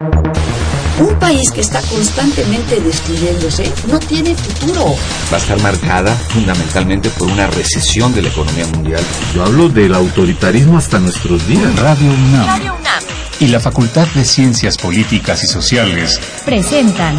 Un país que está constantemente destruyéndose no tiene futuro. Va a estar marcada fundamentalmente por una recesión de la economía mundial. Yo hablo del autoritarismo hasta nuestros días. Radio UNAM. Radio UNAM. Y la Facultad de Ciencias Políticas y Sociales presentan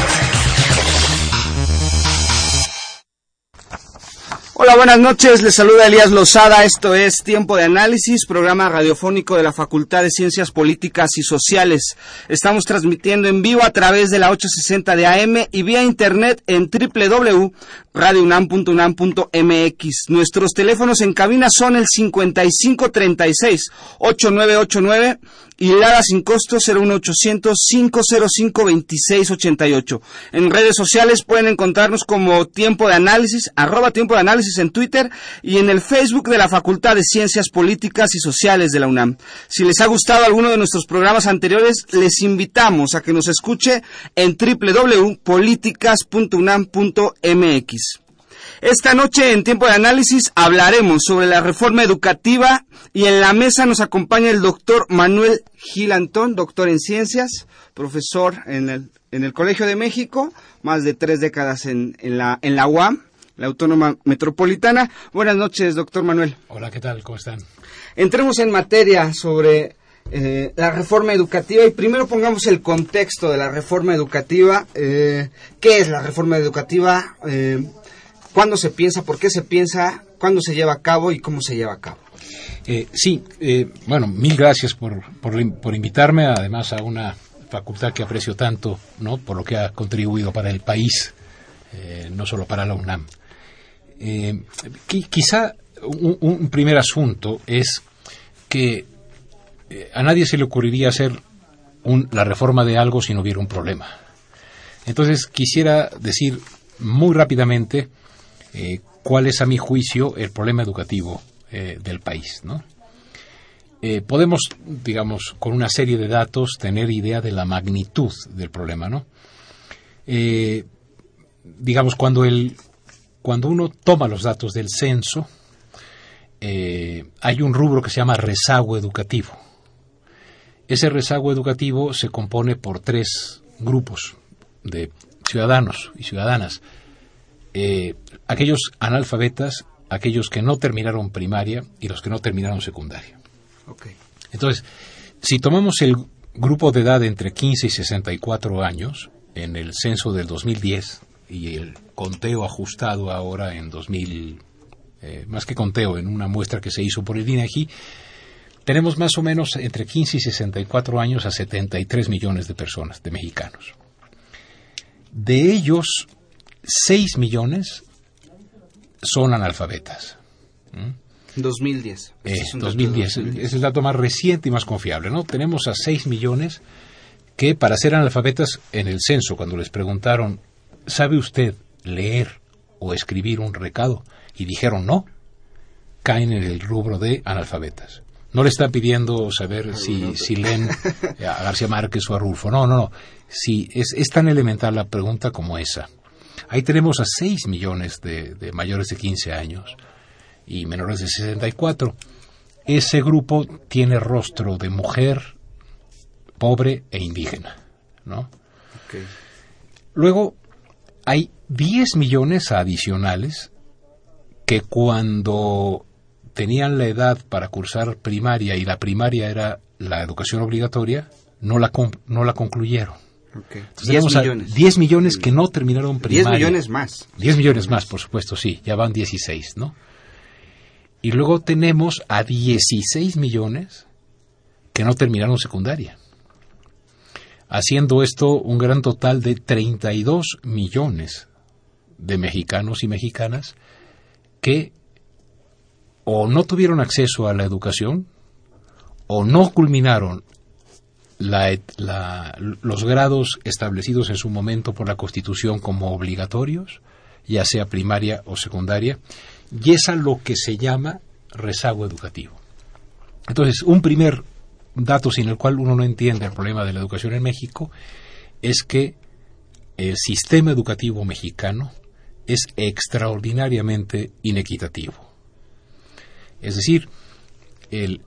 Hola, buenas noches. Les saluda Elías Lozada. Esto es Tiempo de Análisis, programa radiofónico de la Facultad de Ciencias Políticas y Sociales. Estamos transmitiendo en vivo a través de la 860 de AM y vía internet en www.radiounam.unam.mx. Nuestros teléfonos en cabina son el 5536-8989 y Lara sin costo 01800 505 2688. En redes sociales pueden encontrarnos como Tiempo de Análisis, arroba Tiempo de Análisis en Twitter y en el Facebook de la Facultad de Ciencias Políticas y Sociales de la UNAM. Si les ha gustado alguno de nuestros programas anteriores, les invitamos a que nos escuche en www.políticas.unam.mx. Esta noche en tiempo de análisis hablaremos sobre la reforma educativa y en la mesa nos acompaña el doctor Manuel Gil Antón, doctor en ciencias, profesor en el, en el Colegio de México, más de tres décadas en, en, la, en la UAM, la Autónoma Metropolitana. Buenas noches, doctor Manuel. Hola, ¿qué tal? ¿Cómo están? Entremos en materia sobre eh, la reforma educativa y primero pongamos el contexto de la reforma educativa. Eh, ¿Qué es la reforma educativa? Eh, ¿Cuándo se piensa? ¿Por qué se piensa? ¿Cuándo se lleva a cabo y cómo se lleva a cabo? Eh, sí, eh, bueno, mil gracias por, por, por, invitarme, además a una facultad que aprecio tanto, ¿no? Por lo que ha contribuido para el país, eh, no solo para la UNAM. Qui quizá un, un, primer asunto es que a nadie se le ocurriría hacer un, la reforma de algo si no hubiera un problema. Entonces quisiera decir muy rápidamente eh, cuál es, a mi juicio, el problema educativo eh, del país. ¿no? Eh, podemos, digamos, con una serie de datos tener idea de la magnitud del problema. ¿no? Digamos, cuando, el, cuando uno toma los datos del censo, hay un rubro que se llama rezago educativo. Ese rezago educativo se compone por tres grupos de ciudadanos y ciudadanas aquellos analfabetas, aquellos que no terminaron primaria y los que no terminaron secundaria. Okay. Entonces, si tomamos el grupo de edad entre 15 y 64 años, en el censo del 2010 y el conteo ajustado ahora en 2000, eh, más que conteo, en una muestra que se hizo por el INEGI, tenemos más o menos entre 15 y 64 años a 73 millones de personas, de mexicanos. De ellos, 6 millones son analfabetas. ¿Mm? 2010. Eh, es 2010. 2010. Es el dato más reciente y más confiable. ¿no? Tenemos a 6 millones que para ser analfabetas en el censo, cuando les preguntaron, ¿sabe usted leer o escribir un recado? Y dijeron no, caen en el rubro de analfabetas. No le está pidiendo saber si, si leen a García Márquez o a Rulfo. No, no, no. Si es, es tan elemental la pregunta como esa. Ahí tenemos a 6 millones de, de, mayores de 15 años y menores de 64. Ese grupo tiene rostro de mujer pobre e indígena, ¿no? Okay. Luego hay 10 millones adicionales que cuando tenían la edad para cursar primaria y la primaria era la educación obligatoria, no la, no la concluyeron. Okay. Entonces, 10 millones. 10 millones que no terminaron primaria. 10 millones más. 10 millones más, por supuesto, sí. Ya van 16, ¿no? Y luego tenemos a 16 millones que no terminaron secundaria. Haciendo esto un gran total de 32 millones de mexicanos y mexicanas que o no tuvieron acceso a la educación o no culminaron la, los grados establecidos en su momento por la Constitución como obligatorios, ya sea primaria o secundaria, y es a lo que se llama rezago educativo. Entonces, un primer dato sin el cual uno no entiende el problema de la educación en México es que el sistema educativo mexicano es extraordinariamente inequitativo. Es decir, el,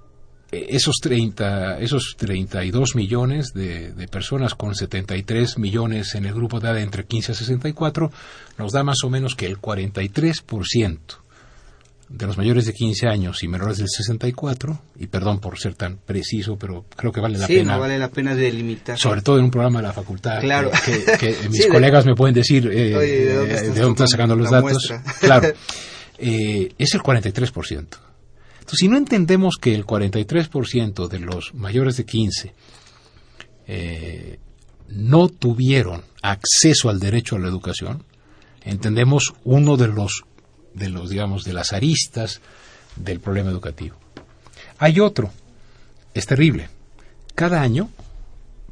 esos 30, esos 32 millones de, de, personas con 73 millones en el grupo de edad entre 15 a 64 nos da más o menos que el 43% de los mayores de 15 años y menores del 64, y perdón por ser tan preciso, pero creo que vale la sí, pena. No vale la pena delimitar. Sobre todo en un programa de la facultad. Claro. Que, que mis sí, colegas de, me pueden decir eh, oye, ¿de dónde, de dónde están sacando los datos. Muestra? Claro. Eh, es el 43%. Entonces, si no entendemos que el 43% de los mayores de 15 eh, no tuvieron acceso al derecho a la educación, entendemos uno de los de los, digamos, de las aristas del problema educativo. Hay otro, es terrible. Cada año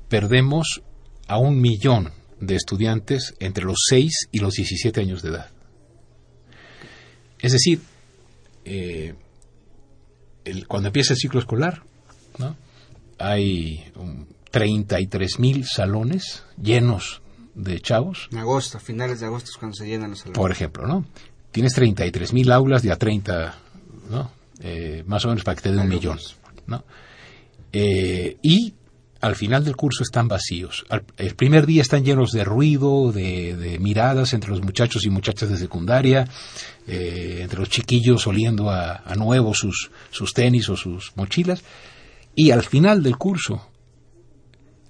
perdemos a un millón de estudiantes entre los 6 y los 17 años de edad. Es decir, eh, el, cuando empieza el ciclo escolar, ¿no? hay um, 33 mil salones llenos de chavos. En agosto, a finales de agosto es cuando se llenan los salones. Por ejemplo, ¿no? tienes 33 mil aulas de a 30, ¿no? Eh, más o menos para que te den un millón, ¿no? Eh, y al final del curso están vacíos. Al, el primer día están llenos de ruido, de, miradas entre los muchachos y muchachas de secundaria, eh, entre los chiquillos oliendo a, nuevo sus, sus tenis o sus mochilas. Y al final del curso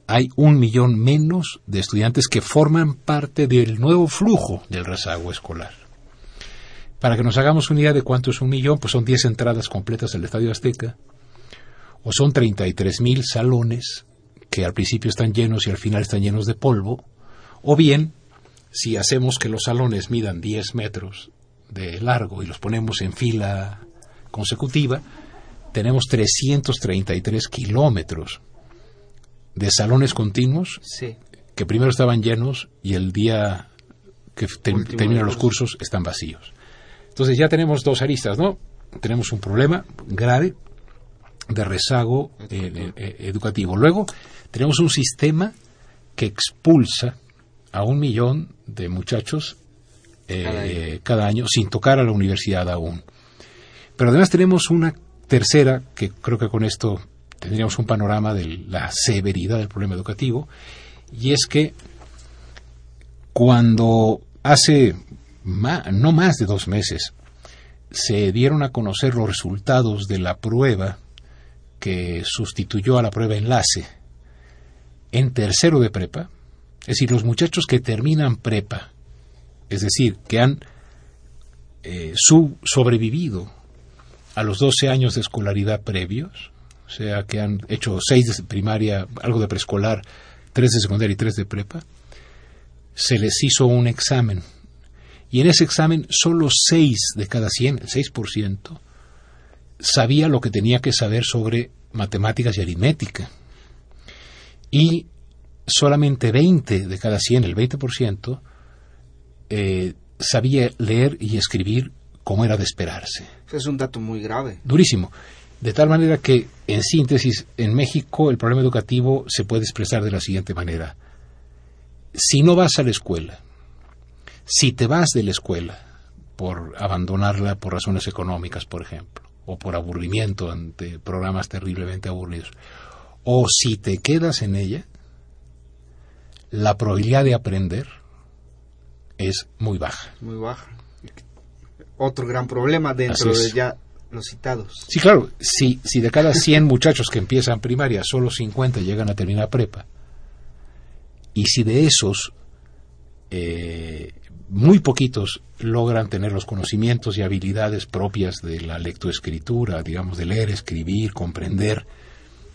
hay un millón menos de estudiantes que forman parte del nuevo flujo del rezago escolar. Para que nos hagamos una idea de cuánto es un millón, pues son 10 entradas completas del Estadio Azteca, o son 33 mil salones que al principio están llenos y al final están llenos de polvo, o bien, si hacemos que los salones midan 10 metros de largo y los ponemos en fila consecutiva, tenemos 333 kilómetros de salones continuos sí. que primero estaban llenos y el día que te terminan los cursos están vacíos. Entonces ya tenemos dos aristas, ¿no? Tenemos un problema grave de rezago eh, eh, educativo. Luego tenemos un sistema que expulsa a un millón de muchachos eh, cada, año. cada año sin tocar a la universidad aún. Pero además tenemos una tercera, que creo que con esto tendríamos un panorama de la severidad del problema educativo, y es que cuando hace más, no más de dos meses se dieron a conocer los resultados de la prueba que sustituyó a la prueba enlace en tercero de prepa, es decir, los muchachos que terminan prepa, es decir, que han eh, sobrevivido a los 12 años de escolaridad previos, o sea, que han hecho 6 de primaria, algo de preescolar, 3 de secundaria y 3 de prepa, se les hizo un examen. Y en ese examen solo 6 de cada 100, el 6%, sabía lo que tenía que saber sobre matemáticas y aritmética. Y solamente 20 de cada 100, el 20%, eh, sabía leer y escribir como era de esperarse. Es un dato muy grave. Durísimo. De tal manera que, en síntesis, en México el problema educativo se puede expresar de la siguiente manera. Si no vas a la escuela, si te vas de la escuela por abandonarla por razones económicas, por ejemplo, o por aburrimiento ante programas terriblemente aburridos, o si te quedas en ella, la probabilidad de aprender es muy baja. Muy baja. Otro gran problema dentro de ya los citados. Sí, claro, si, si de cada 100 muchachos que empiezan primaria, solo 50 llegan a terminar prepa, y si de esos eh, muy poquitos logran tener los conocimientos y habilidades propias de la lectoescritura, digamos, de leer, escribir, comprender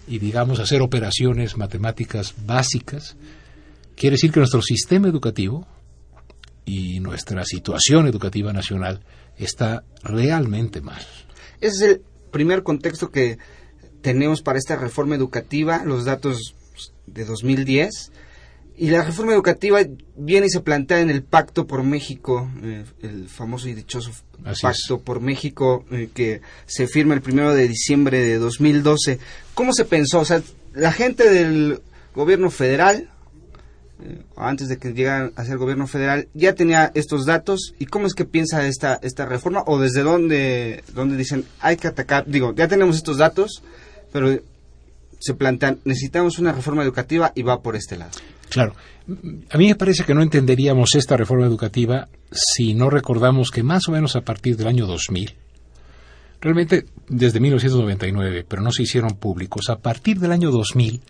y, digamos, hacer operaciones matemáticas básicas, quiere decir que nuestro sistema educativo y nuestra situación educativa nacional está realmente mal. Ese es el primer contexto que tenemos para esta reforma educativa, los datos de 2010 Y la reforma educativa viene y se plantea en el Pacto por México, eh, el famoso y dichoso Pacto por México eh, que se firma el primero de diciembre de 2012. ¿Cómo se pensó? O sea, la gente del gobierno federal, antes de que llegaran a ser gobierno federal, ya tenía estos datos. ¿Y cómo es que piensa esta, esta reforma? ¿O desde dónde, dónde dicen hay que atacar? Digo, ya tenemos estos datos, pero se plantean, necesitamos una reforma educativa y va por este lado. Claro. A mí me parece que no entenderíamos esta reforma educativa si no recordamos que más o menos a partir del año 2000, realmente desde 1999, pero no se hicieron públicos, a partir del año 2000,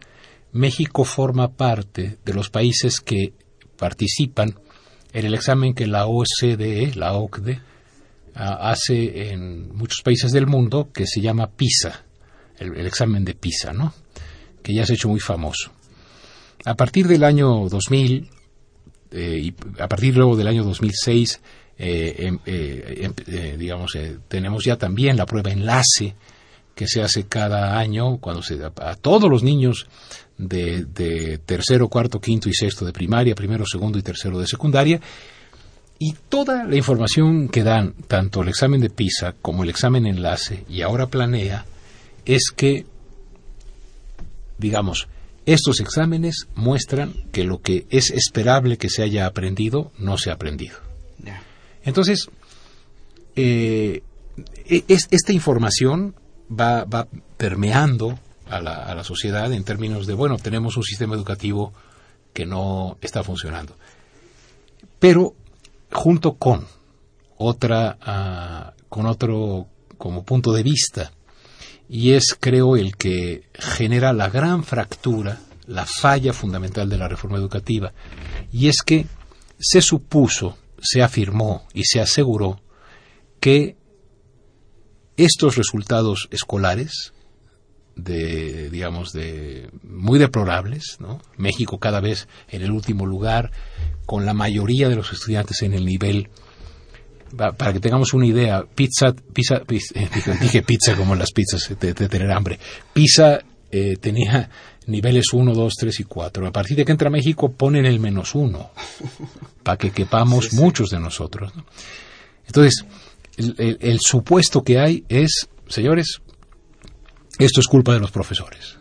México forma parte de los países que participan en el examen que la OCDE, la OCDE, hace en muchos países del mundo, que se llama PISA, el, examen de PISA, ¿no? que ya se ha hecho muy famoso. A partir del año 2000 eh, y a partir luego del año 2006, eh, em, eh, em, digamos, tenemos ya también la prueba enlace que se hace cada año cuando se a todos los niños de, de, tercero, cuarto, quinto y sexto de primaria, primero, segundo y tercero de secundaria. Y toda la información que dan, tanto el examen de PISA como el examen enlace y ahora planea, es que, digamos, estos exámenes muestran que lo que es esperable que se haya aprendido no se ha aprendido. Entonces, eh, e, esta información va, permeando a la, a la, sociedad en términos de, bueno, tenemos un sistema educativo que no está funcionando. Pero junto con otra, ah, con otro como punto de vista y es, creo, el que genera la gran fractura, la falla fundamental de la reforma educativa, y es que se supuso, se afirmó y se aseguró que estos resultados escolares de digamos de muy deplorables, ¿no? México cada vez en el último lugar con la mayoría de los estudiantes en el nivel para que tengamos una idea, pizza, pizza, eh, dije pizza como las pizzas de, tener hambre. Pizza eh, tenía niveles 1, 2, 3 y 4. A partir de que entra México ponen el menos 1 para que quepamos muchos de nosotros. Entonces, el, supuesto que hay es, señores, esto es culpa de los profesores.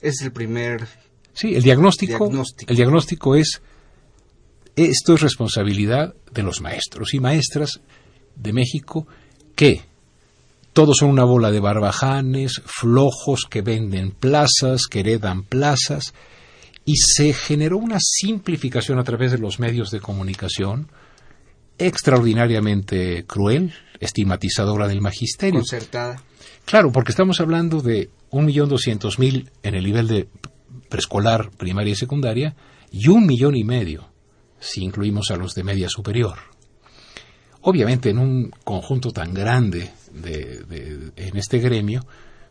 Es el primer. Sí, el diagnóstico. El diagnóstico es esto es responsabilidad de los maestros y maestras de México que todos son una bola de barbajanes, flojos que venden plazas, que heredan plazas, y se generó una simplificación a través de los medios de comunicación extraordinariamente cruel, estigmatizadora del magisterio. Concertada. Claro, porque estamos hablando de un millón doscientos mil en el nivel de preescolar, primaria y secundaria, y un millón y medio si incluimos a los de media superior. Obviamente en un conjunto tan grande de, en este gremio,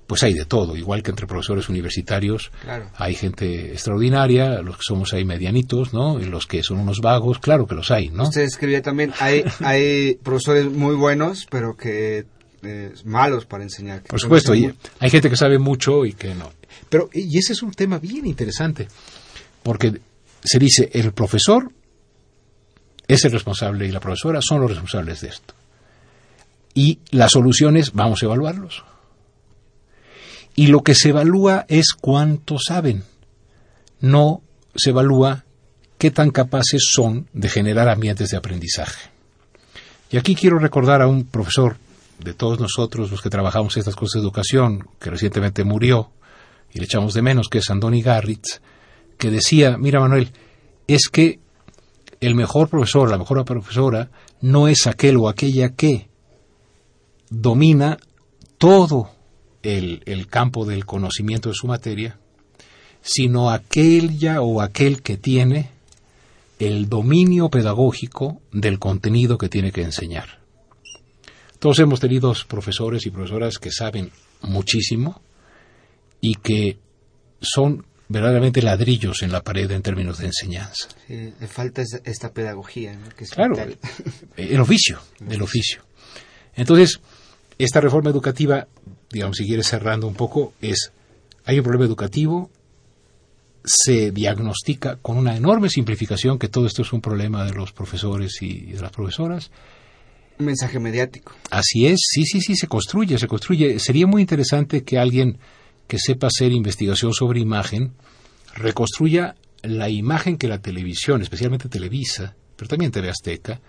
pues hay de todo, igual que entre profesores universitarios hay gente extraordinaria, los que somos ahí medianitos, ¿no? Y los que son unos vagos, claro que los hay, ¿no? Usted escribía también, hay, hay profesores muy buenos, pero que eh, malos para enseñar. Por supuesto, hay gente que sabe mucho y que no. Pero, y ese es un tema bien interesante, porque se dice, el profesor es el responsable y la profesora son los responsables de esto. Y las soluciones vamos a evaluarlos. Y lo que se evalúa es cuánto saben. No se evalúa qué tan capaces son de generar ambientes de aprendizaje. Y aquí quiero recordar a un profesor de todos nosotros, los que trabajamos estas cosas de educación, que recientemente murió y le echamos de menos, que es Andoni Garritz, que decía, mira Manuel, es que el mejor profesor, la mejor profesora, no es aquel o aquella que domina todo el, el campo del conocimiento de su materia, sino aquella o aquel que tiene el dominio pedagógico del contenido que tiene que enseñar. Todos hemos tenido profesores y profesoras que saben muchísimo y que son verdaderamente ladrillos en la pared en términos de enseñanza. le falta esta pedagogía. claro, el oficio, el oficio. Entonces, esta reforma educativa, digamos, si quieres cerrando un poco, es, hay un problema educativo se diagnostica con una enorme simplificación que todo esto es un problema de los profesores y de las profesoras. Un mensaje mediático. Así es, sí, sí, sí, se construye, se construye. Sería muy interesante que alguien que sepa hacer investigación sobre imagen reconstruya la imagen que la televisión, especialmente Televisa, pero también TV Azteca,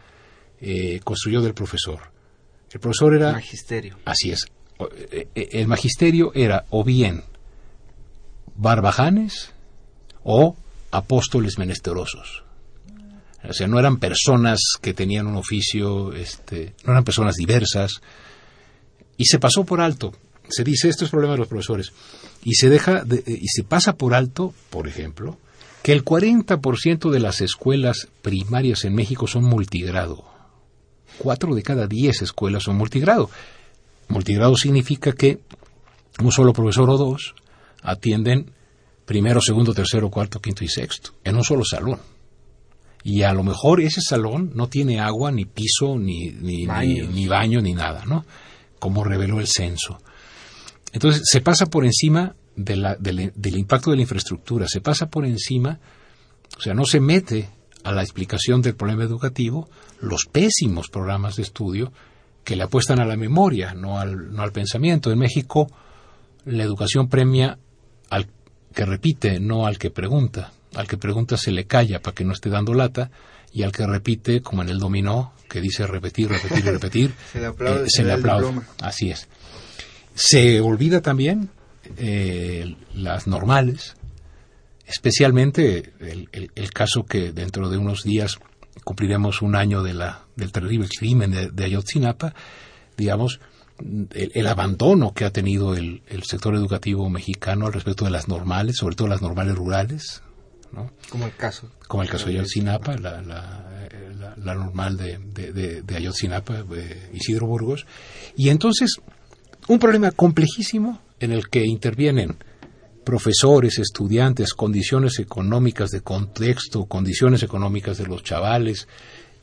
eh, construyó del profesor. El profesor era... Magisterio. Así es. Eh, eh, el magisterio era o bien barbajanes o apóstoles menesterosos. O sea, no eran personas que tenían un oficio, este, no eran personas diversas. Y se pasó por alto. Se dice, esto es problema de los profesores. Y se deja, y se pasa por alto, por ejemplo, que el 40% de las escuelas primarias en México son multigrado. Cuatro de cada diez escuelas son multigrado. Multigrado significa que un solo profesor o dos atienden primero, segundo, tercero, cuarto, quinto y sexto, en un solo salón. Y a lo mejor ese salón no tiene agua, ni piso, ni, ni, baño, ni nada, ¿no? Como reveló el censo. Entonces se pasa por encima del impacto de la infraestructura, se pasa por encima, o sea, no se mete a la explicación del problema educativo los pésimos programas de estudio que le apuestan a la memoria, no al, no al pensamiento. En México, la educación premia al que repite, no al que pregunta. Al que pregunta se le calla para que no esté dando lata, y al que repite, como en el dominó, que dice repetir, repetir, repetir, se le aplaude. Eh, se le aplaude. Así es. Se olvida también eh, las normales, especialmente el, caso que dentro de unos días cumpliremos un año de la, del terrible crimen de, Ayotzinapa, digamos, el, abandono que ha tenido el, sector educativo mexicano al respecto de las normales, sobre todo las normales rurales. ¿No? Como el caso. Como el caso de Ayotzinapa, la, la, normal de, de, de Ayotzinapa, de Isidro Burgos. Y entonces, un problema complejísimo en el que intervienen profesores, estudiantes, condiciones económicas de contexto, condiciones económicas de los chavales,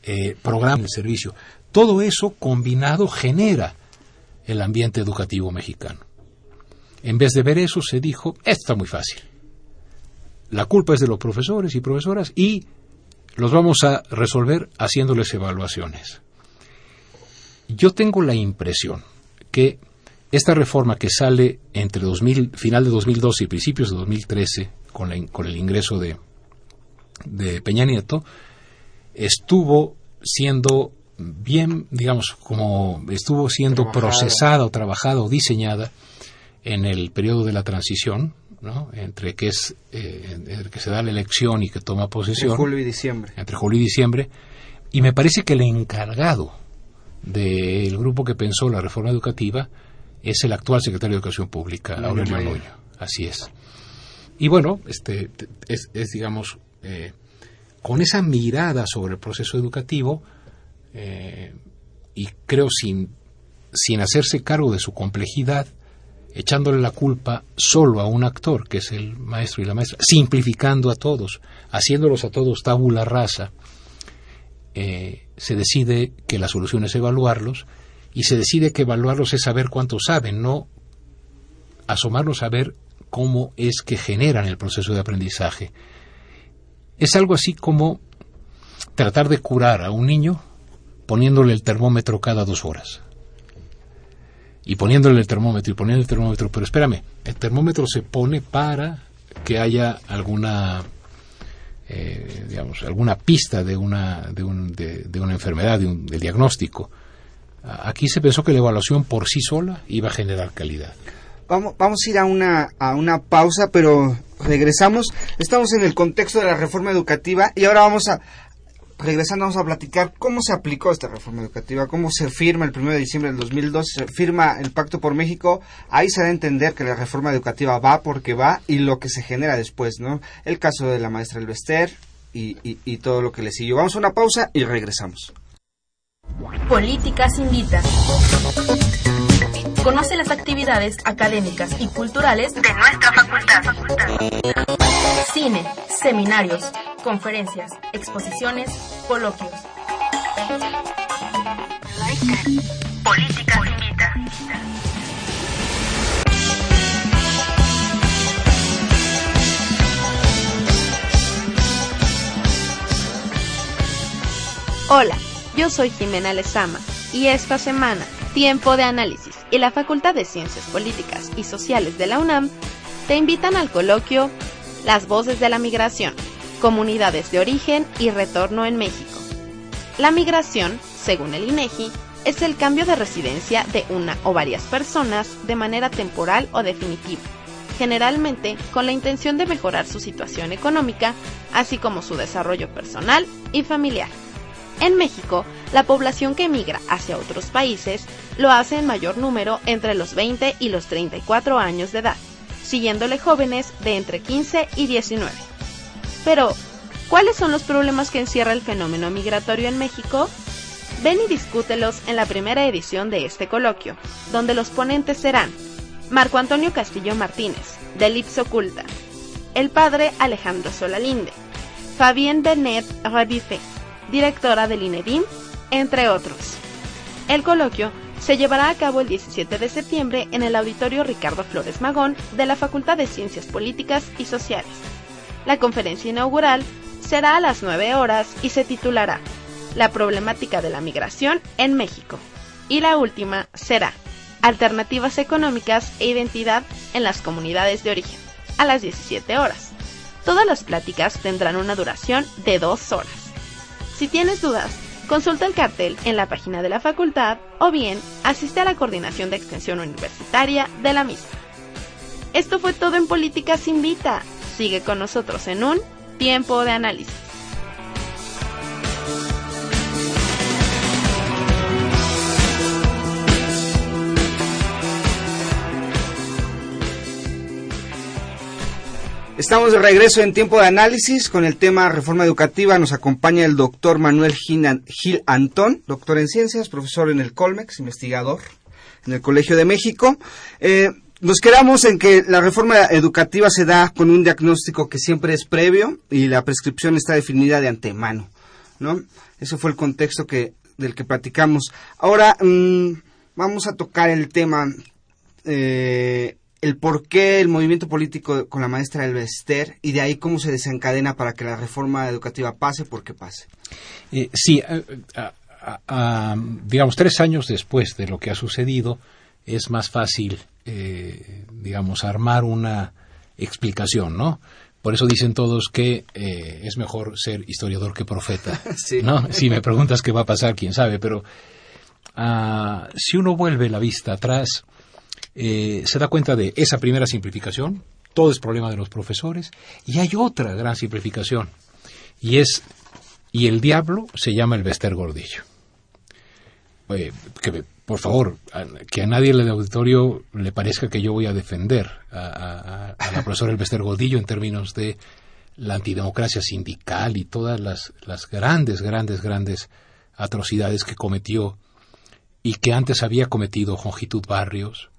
eh, programas de servicio. Todo eso combinado genera el ambiente educativo mexicano. En vez de ver eso, se dijo, está muy fácil. La culpa es de los profesores y profesoras y los vamos a resolver haciéndoles evaluaciones. Yo tengo la impresión que esta reforma que sale entre 2000, final de 2012 y principios de 2013, con, con el ingreso de, de Peña Nieto, estuvo siendo bien, digamos, como estuvo siendo procesada o trabajada o diseñada en el periodo de la transición, ¿no? entre que es eh, que se da la elección y que toma posesión. Entre julio y diciembre. Entre julio y diciembre. Y me parece que el encargado del grupo que pensó la reforma educativa es el actual secretario de Educación Pública, Aurelio Nuño. Así es. Y bueno, este es, digamos, eh, con esa mirada sobre el proceso educativo, eh, y creo sin, sin hacerse cargo de su complejidad, echándole la culpa solo a un actor, que es el maestro y la maestra, simplificando a todos, haciéndolos a todos tabula rasa, eh, se decide que la solución es evaluarlos y se decide que evaluarlos es saber cuánto saben, no asomarnos a ver cómo es que generan el proceso de aprendizaje. Es algo así como tratar de curar a un niño poniéndole el termómetro cada dos horas. Y poniéndole el termómetro y poniéndole el termómetro, pero espérame, el termómetro se pone para que haya alguna eh, digamos alguna pista de una de, un, de, una enfermedad de un, del diagnóstico Aquí se pensó que la evaluación por sí sola iba a generar calidad. Vamos, vamos a ir a una, a una pausa, pero regresamos. Estamos en el contexto de la reforma educativa y ahora vamos a, regresando, vamos a platicar cómo se aplicó esta reforma educativa, cómo se firma el 1 de diciembre del 2002, se firma el Pacto por México. Ahí se da a entender que la reforma educativa va porque va y lo que se genera después, ¿no? El caso de la maestra Elvester y, y, todo lo que le siguió. Vamos a una pausa y regresamos. Políticas Invita. Conoce las actividades académicas y culturales de nuestra facultad. Cine, seminarios, conferencias, exposiciones, coloquios. Política invita. Hola, yo soy Jimena Lezama y esta semana Tiempo de Análisis y la Facultad de Ciencias Políticas y Sociales de la UNAM te invitan al coloquio Las Voces de la Migración, Comunidades de Origen y Retorno en México. La migración, según el INEGI, es el cambio de residencia de una o varias personas de manera temporal o definitiva, generalmente con la intención de mejorar su situación económica, así como su desarrollo personal y familiar. En México, la población que emigra hacia otros países lo hace en mayor número entre los 20 y los 34 años de edad, siguiéndole jóvenes de entre 15 y 19. Pero, ¿cuáles son los problemas que encierra el fenómeno migratorio en México? Ven y discútelos en la primera edición de este coloquio, donde los ponentes serán Marco Antonio Castillo Martínez, del Ips Oculta, el padre Alejandro Solalinde, Fabien Benet Rabifé, directora del INEDIM, entre otros. El coloquio se llevará a cabo el 17 de septiembre en el Auditorio Ricardo Flores Magón de la Facultad de Ciencias Políticas y Sociales. La conferencia inaugural será a las 9 horas y se titulará La problemática de la migración en México. Y la última será Alternativas económicas e identidad en las comunidades de origen, a las 17 horas. Todas las pláticas tendrán una duración de dos horas. Si tienes dudas, consulta el cartel en la página de la facultad o bien asiste a la coordinación de extensión universitaria de la misma. Esto fue todo en Políticas Invita. Sigue con nosotros en un tiempo de análisis. Estamos de regreso en tiempo de análisis con el tema reforma educativa. Nos acompaña el doctor Manuel Gil Antón, doctor en ciencias, profesor en el Colmex, investigador en el Colegio de México. Eh, nos quedamos en que la reforma educativa se da con un diagnóstico que siempre es previo y la prescripción está definida de antemano, ¿no? Ese fue el contexto del que platicamos. Ahora mmm, vamos a tocar el tema eh, el por qué el movimiento político con la maestra Elvester y de ahí cómo se desencadena para que la reforma educativa pase porque pase. Eh, sí, digamos, tres años después de lo que ha sucedido, es más fácil, eh, digamos, armar una explicación, ¿no? Por eso dicen todos que eh, es mejor ser historiador que profeta, ¿no? Si me preguntas qué va a pasar, quién sabe, pero ah, si uno vuelve la vista atrás, eh, se da cuenta de esa primera simplificación, todo es problema de los profesores, y hay otra gran simplificación, y es, y el diablo se llama el Bester Gordillo. Eh, que, por favor, que a nadie en el auditorio le parezca que yo voy a defender a, la profesora Elvester Gordillo en términos de la antidemocracia sindical y todas las, las grandes, grandes, grandes atrocidades que cometió y que antes había cometido Jongitud Barrios,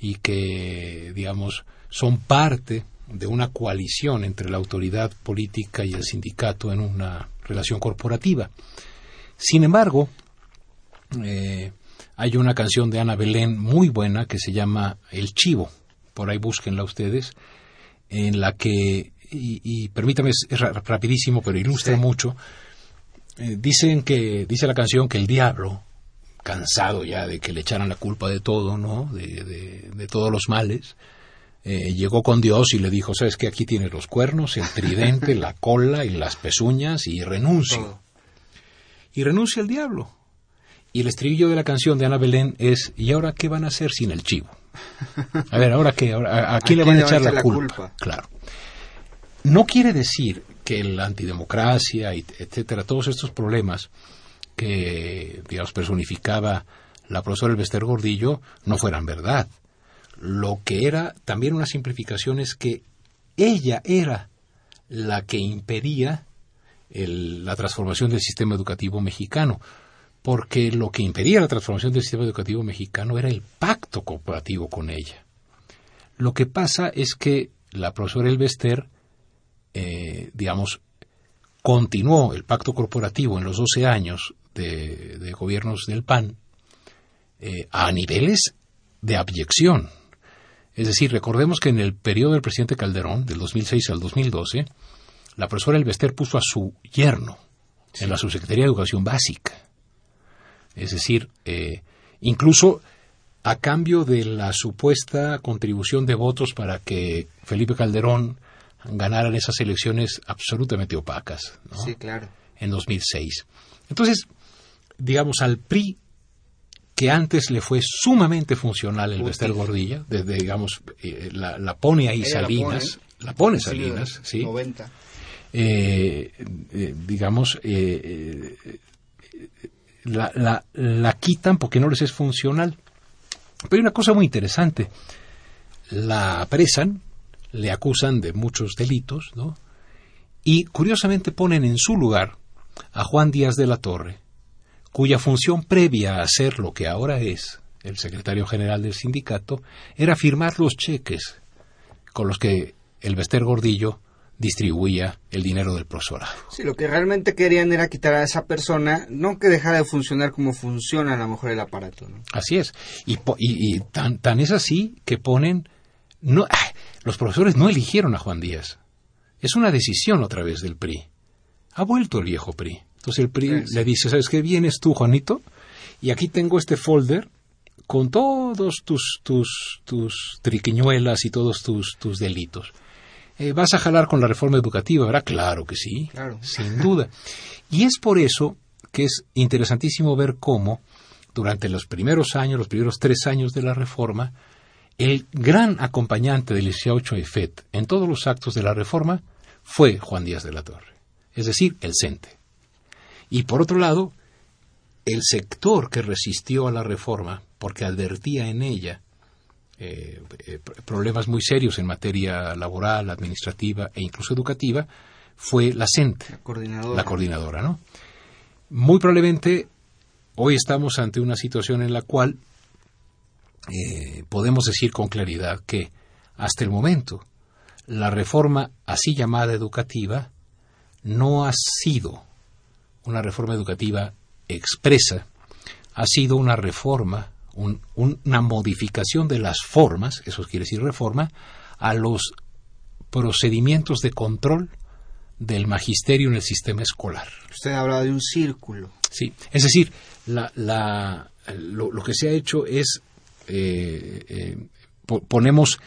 y que, digamos, son parte de una coalición entre la autoridad política y el sindicato en una relación corporativa. Sin embargo, eh, hay una canción de Ana Belén muy buena que se llama El Chivo, por ahí búsquenla ustedes, en la que, y, permítame, es rapidísimo, pero ilustra mucho, eh, dicen que, dice la canción que el diablo cansado ya de que le echaran la culpa de todo, ¿no? De, todos los males. Eh, llegó con Dios y le dijo, sabes que aquí tienes los cuernos, el tridente, la cola y las pezuñas y renuncio. Y renuncia el diablo. Y el estribillo de la canción de Ana Belén es, ¿y ahora qué van a hacer sin el chivo? A ver, ¿ahora qué? ¿A, quién le van a echar la, culpa? Claro. No quiere decir que la antidemocracia, etcétera, todos estos problemas que, digamos, personificaba la profesora Elvester Gordillo no fueran verdad. Lo que era también una simplificación es que ella era la que impedía la transformación del sistema educativo mexicano, porque lo que impedía la transformación del sistema educativo mexicano era el pacto cooperativo con ella. Lo que pasa es que la profesora Elvester, eh, digamos, continuó el pacto corporativo en los 12 años de, gobiernos del PAN eh, a niveles de abyección. Es decir, recordemos que en el periodo del presidente Calderón, del 2006 al 2012, la profesora Elvester puso a su yerno en la Subsecretaría de Educación Básica. Es decir, eh, incluso a cambio de la supuesta contribución de votos para que Felipe Calderón ganara esas elecciones absolutamente opacas. Sí, claro. En 2006. Entonces, digamos, al PRI, que antes le fue sumamente funcional el Bester Gordilla, desde, digamos, eh, la, pone ahí Salinas, la pone, Salinas, ¿sí? 90. Eh, eh, digamos, la, la, la quitan porque no les es funcional. Pero hay una cosa muy interesante. La apresan, le acusan de muchos delitos, ¿no? Y curiosamente ponen en su lugar a Juan Díaz de la Torre, cuya función previa a ser lo que ahora es el secretario general del sindicato era firmar los cheques con los que el Bester Gordillo distribuía el dinero del profesorado. Sí, lo que realmente querían era quitar a esa persona, no que dejara de funcionar como funciona a lo mejor el aparato. ¿no? Así es. Y, y, tan, tan, es así que ponen... No, los profesores no eligieron a Juan Díaz. Es una decisión otra vez del PRI. Ha vuelto el viejo PRI. Entonces el PRI le dice, ¿sabes qué? Vienes tú, Juanito, y aquí tengo este folder con todos tus, tus, tus triquiñuelas y todos tus, tus delitos. Eh, ¿Vas a jalar con la reforma educativa, verdad? Claro que sí, sin duda. Y es por eso que es interesantísimo ver cómo, durante los primeros años, los primeros tres años de la reforma, el gran acompañante del 18 EFET en todos los actos de la reforma fue Juan Díaz de la Torre, es decir, el CENTE. Y por otro lado, el sector que resistió a la reforma, porque advertía en ella eh, eh, problemas muy serios en materia laboral, administrativa e incluso educativa, fue la CENTE, la coordinadora. ¿no? Muy probablemente hoy estamos ante una situación en la cual eh, podemos decir con claridad que hasta el momento la reforma así llamada educativa no ha sido una reforma educativa expresa, ha sido una reforma, una modificación de las formas, eso quiere decir reforma, a los procedimientos de control del magisterio en el sistema escolar. Usted habla de un círculo. Sí, es decir, la, lo, que se ha hecho es eh, eh, ponemos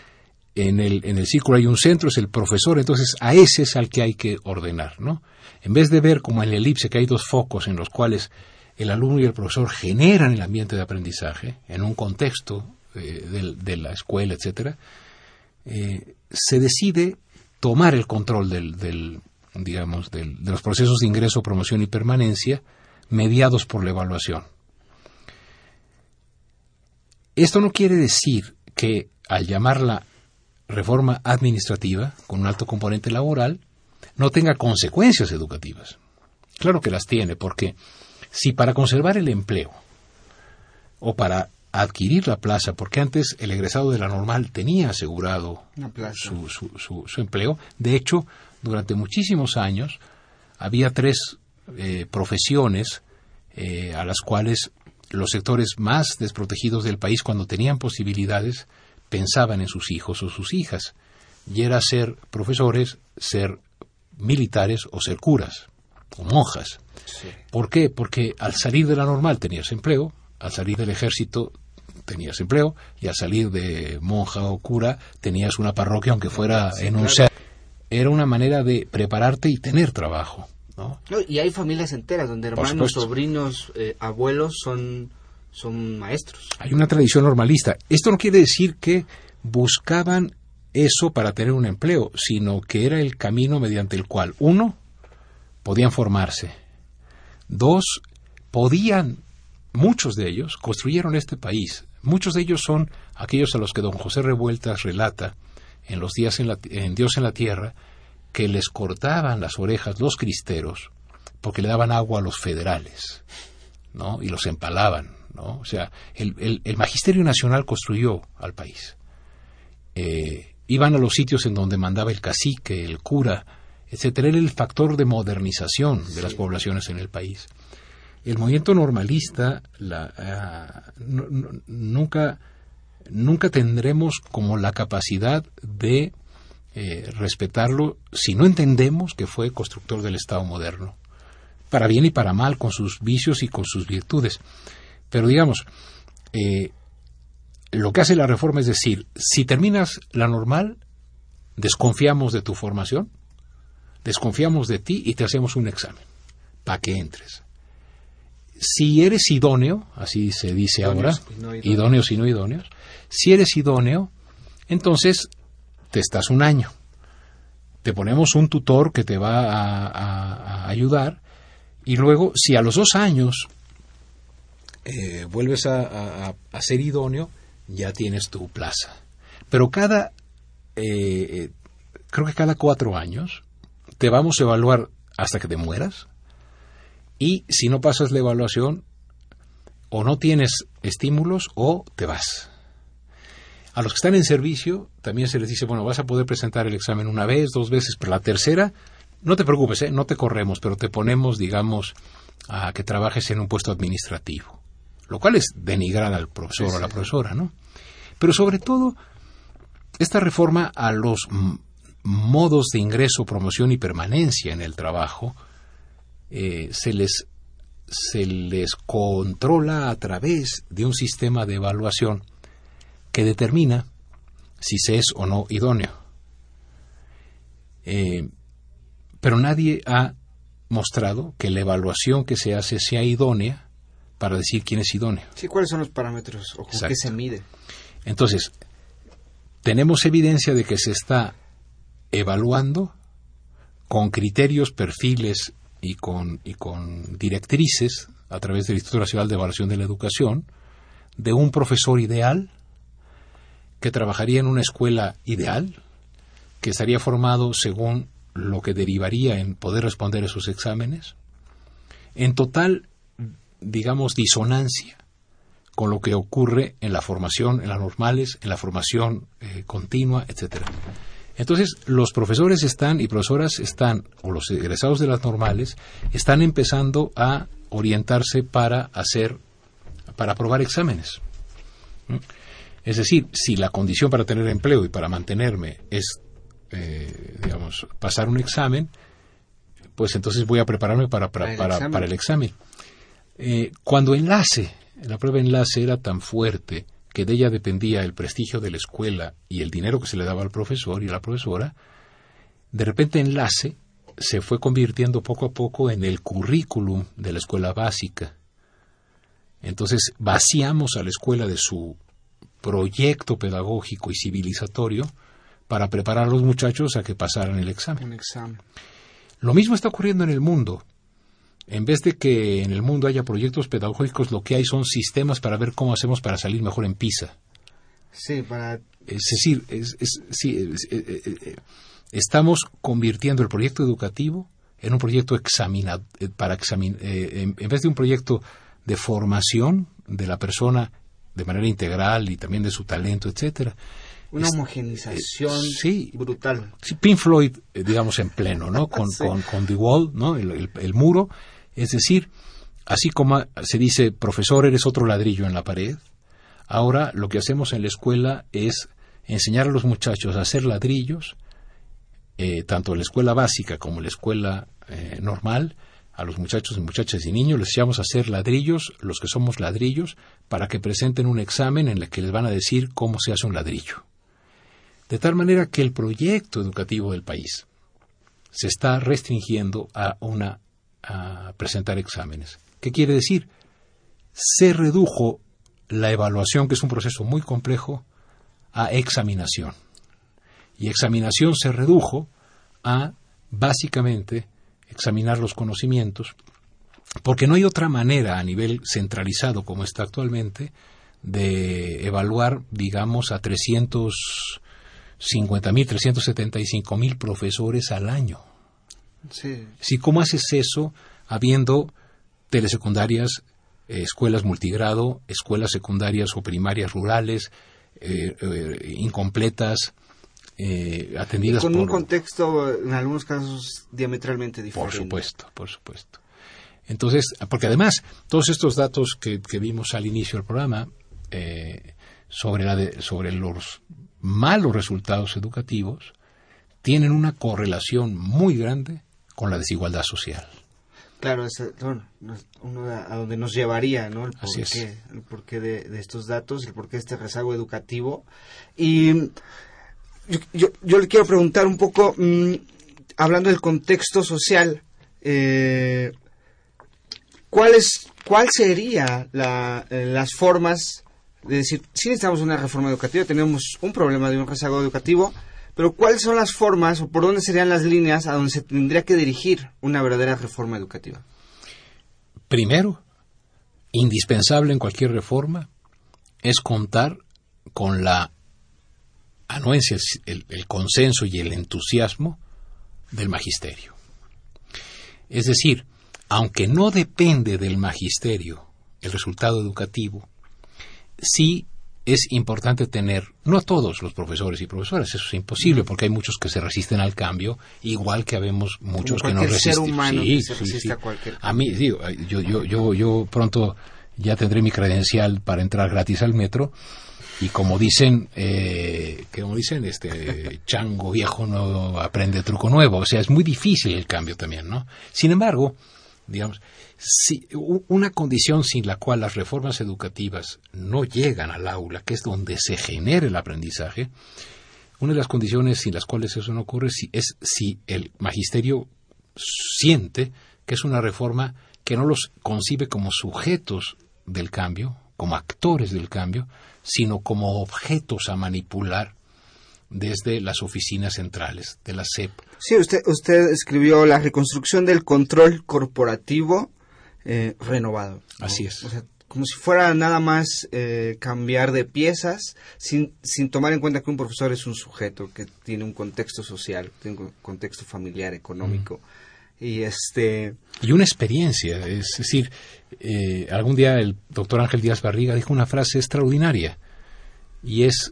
en el, en el círculo hay un centro, es el profesor, entonces a ese es al que hay que ordenar, ¿no? En vez de ver como en la elipse que hay dos focos en los cuales el alumno y el profesor generan el ambiente de aprendizaje en un contexto eh, de, la escuela, etcétera, se decide tomar el control del, del digamos, de los procesos de ingreso, promoción y permanencia mediados por la evaluación. Esto no quiere decir que al llamarla reforma administrativa, con un alto componente laboral, no tenga consecuencias educativas. Claro que las tiene, porque si para conservar el empleo o para adquirir la plaza, porque antes el egresado de la normal tenía asegurado su, su, empleo, de hecho, durante muchísimos años había tres eh, profesiones eh, a las cuales los sectores más desprotegidos del país, cuando tenían posibilidades, pensaban en sus hijos o sus hijas, y era ser profesores, ser militares o ser curas o monjas. ¿Por qué? Porque al salir de la normal tenías empleo, al salir del ejército tenías empleo y al salir de monja o cura tenías una parroquia aunque fuera en un ser. Era una manera de prepararte y tener trabajo y hay familias enteras donde hermanos, sobrinos, eh, abuelos son, son maestros. Hay una tradición normalista. Esto no quiere decir que buscaban eso para tener un empleo, sino que era el camino mediante el cual, uno, podían formarse, dos, podían, muchos de ellos construyeron este país, muchos de ellos son aquellos a los que don José Revueltas relata en los días en, en Dios en la Tierra, que les cortaban las orejas los cristeros porque le daban agua a los federales, ¿no? Y los empalaban, ¿no? O sea, el, el, Magisterio Nacional construyó al país. Eh, iban a los sitios en donde mandaba el cacique, el cura, etcétera. Era el factor de modernización de las poblaciones en el país. El movimiento normalista la, ah, nunca, nunca tendremos como la capacidad de eh, respetarlo si no entendemos que fue constructor del Estado moderno. para bien y para mal, con sus vicios y con sus virtudes. Pero digamos, eh, lo que hace la reforma es decir, si terminas la normal, desconfiamos de tu formación, desconfiamos de ti y te hacemos un examen para que entres. Si eres idóneo, así se dice ahora, idóneos y no idóneos, si eres idóneo, entonces te estás un año. Te ponemos un tutor que te va a, ayudar y luego, si a los dos años eh, vuelves a, ser idóneo, ya tienes tu plaza. Pero cada, eh, creo que cada cuatro años, te vamos a evaluar hasta que te mueras y si no pasas la evaluación, o no tienes estímulos o te vas. A los que están en servicio también se les dice, bueno, vas a poder presentar el examen una vez, dos veces, pero la tercera, no te preocupes, ¿eh? no te corremos, pero te ponemos, digamos, a que trabajes en un puesto administrativo, lo cual es denigrar al profesor o a la profesora, ¿no? Pero sobre todo, esta reforma a los modos de ingreso, promoción y permanencia en el trabajo eh, se, les, se les controla a través de un sistema de evaluación que determina si se es o no idóneo. Eh, pero nadie ha mostrado que la evaluación que se hace sea idónea para decir quién es idóneo. Sí, ¿cuáles son los parámetros o con qué se mide? Entonces, tenemos evidencia de que se está evaluando con criterios, perfiles y con, y con directrices a través del Instituto Nacional de Evaluación de la Educación de un profesor ideal que trabajaría en una escuela ideal, que estaría formado según lo que derivaría en poder responder esos exámenes, en total, digamos, disonancia con lo que ocurre en la formación, en las normales, en la formación eh, continua, etcétera. Entonces, los profesores están y profesoras están, o los egresados de las normales, están empezando a orientarse para hacer, para aprobar exámenes. ¿Mm? Es decir, si la condición para tener empleo y para mantenerme es, eh, digamos, pasar un examen, pues entonces voy a prepararme para, para, para, el examen. Eh, cuando enlace, la prueba enlace era tan fuerte que de ella dependía el prestigio de la escuela y el dinero que se le daba al profesor y a la profesora, de repente enlace se fue convirtiendo poco a poco en el currículum de la escuela básica. Entonces vaciamos a la escuela de su proyecto pedagógico y civilizatorio para preparar a los muchachos a que pasaran el examen. examen. Lo mismo está ocurriendo en el mundo. En vez de que en el mundo haya proyectos pedagógicos, lo que hay son sistemas para ver cómo hacemos para salir mejor en PISA. Sí, para... Es decir, es, sí, eh, eh, estamos convirtiendo el proyecto educativo en un proyecto examinado, eh, para examinar, en, vez de un proyecto de formación de la persona de manera integral y también de su talento, etcétera. Una homogenización sí, brutal. Sí, Pink Floyd, digamos, en pleno, ¿no? Con, con, con, The Wall, ¿no? el muro, es decir, así como se dice, profesor, eres otro ladrillo en la pared, ahora lo que hacemos en la escuela es enseñar a los muchachos a hacer ladrillos, eh, tanto en la escuela básica como en la escuela eh, normal, a los muchachos y muchachas y niños les enseñamos a hacer ladrillos, los que somos ladrillos, para que presenten un examen en el que les van a decir cómo se hace un ladrillo. De tal manera que el proyecto educativo del país se está restringiendo a una a presentar exámenes. ¿Qué quiere decir? Se redujo la evaluación, que es un proceso muy complejo, a examinación. Y examinación se redujo a, básicamente, examinar los conocimientos, porque no hay otra manera a nivel centralizado como está actualmente de evaluar, digamos, a 350.000, 375.000 profesores al año. Sí. ¿Cómo haces eso habiendo telesecundarias, eh, escuelas multigrado, escuelas secundarias o primarias rurales, eh, eh, incompletas, atendidas con un contexto, en algunos casos, diametralmente diferente? Por supuesto, por supuesto. Entonces, porque además, todos estos datos que, vimos al inicio del programa sobre, la sobre los malos resultados educativos tienen una correlación muy grande con la desigualdad social. Claro, es, bueno, uno a donde nos llevaría, ¿no? El Así es. porqué, el porqué de, de estos datos, el porqué de este rezago educativo. Y yo, yo, yo le quiero preguntar un poco, mm, hablando del contexto social, eh, ¿cuál, es, ¿cuál sería la, eh, las formas de decir, si necesitamos una reforma educativa, tenemos un problema de un rezago educativo, pero ¿cuáles son las formas o por dónde serían las líneas a donde se tendría que dirigir una verdadera reforma educativa? Primero, indispensable en cualquier reforma es contar con la anuencia, el, el consenso y el entusiasmo del magisterio. Es decir, aunque no depende del magisterio el resultado educativo, sí es importante tener, no a todos los profesores y profesoras, eso es imposible, porque hay muchos que se resisten al cambio, igual que habemos muchos que no resisten. ser humano Sí, que se sí, resiste sí. a cualquier A mí, digo, yo, yo, yo, yo pronto ya tendré mi credencial para entrar gratis al metro, y como dicen, eh, como dicen, este chango viejo no aprende truco nuevo, o sea, es muy difícil el cambio también, ¿no? Sin embargo, digamos, si, una condición sin la cual las reformas educativas no llegan al aula, que es donde se genera el aprendizaje, una de las condiciones sin las cuales eso no ocurre es si el magisterio siente que es una reforma que no los concibe como sujetos del cambio, como actores del cambio, sino como objetos a manipular desde las oficinas centrales de la SEP. Sí, usted, usted escribió la reconstrucción del control corporativo eh, renovado. ¿no? Así es. O sea, como si fuera nada más eh, cambiar de piezas sin, sin tomar en cuenta que un profesor es un sujeto que tiene un contexto social, tiene un contexto familiar, económico. Y este... Y una experiencia, es decir, eh, algún día el doctor Ángel Díaz Barriga dijo una frase extraordinaria y es,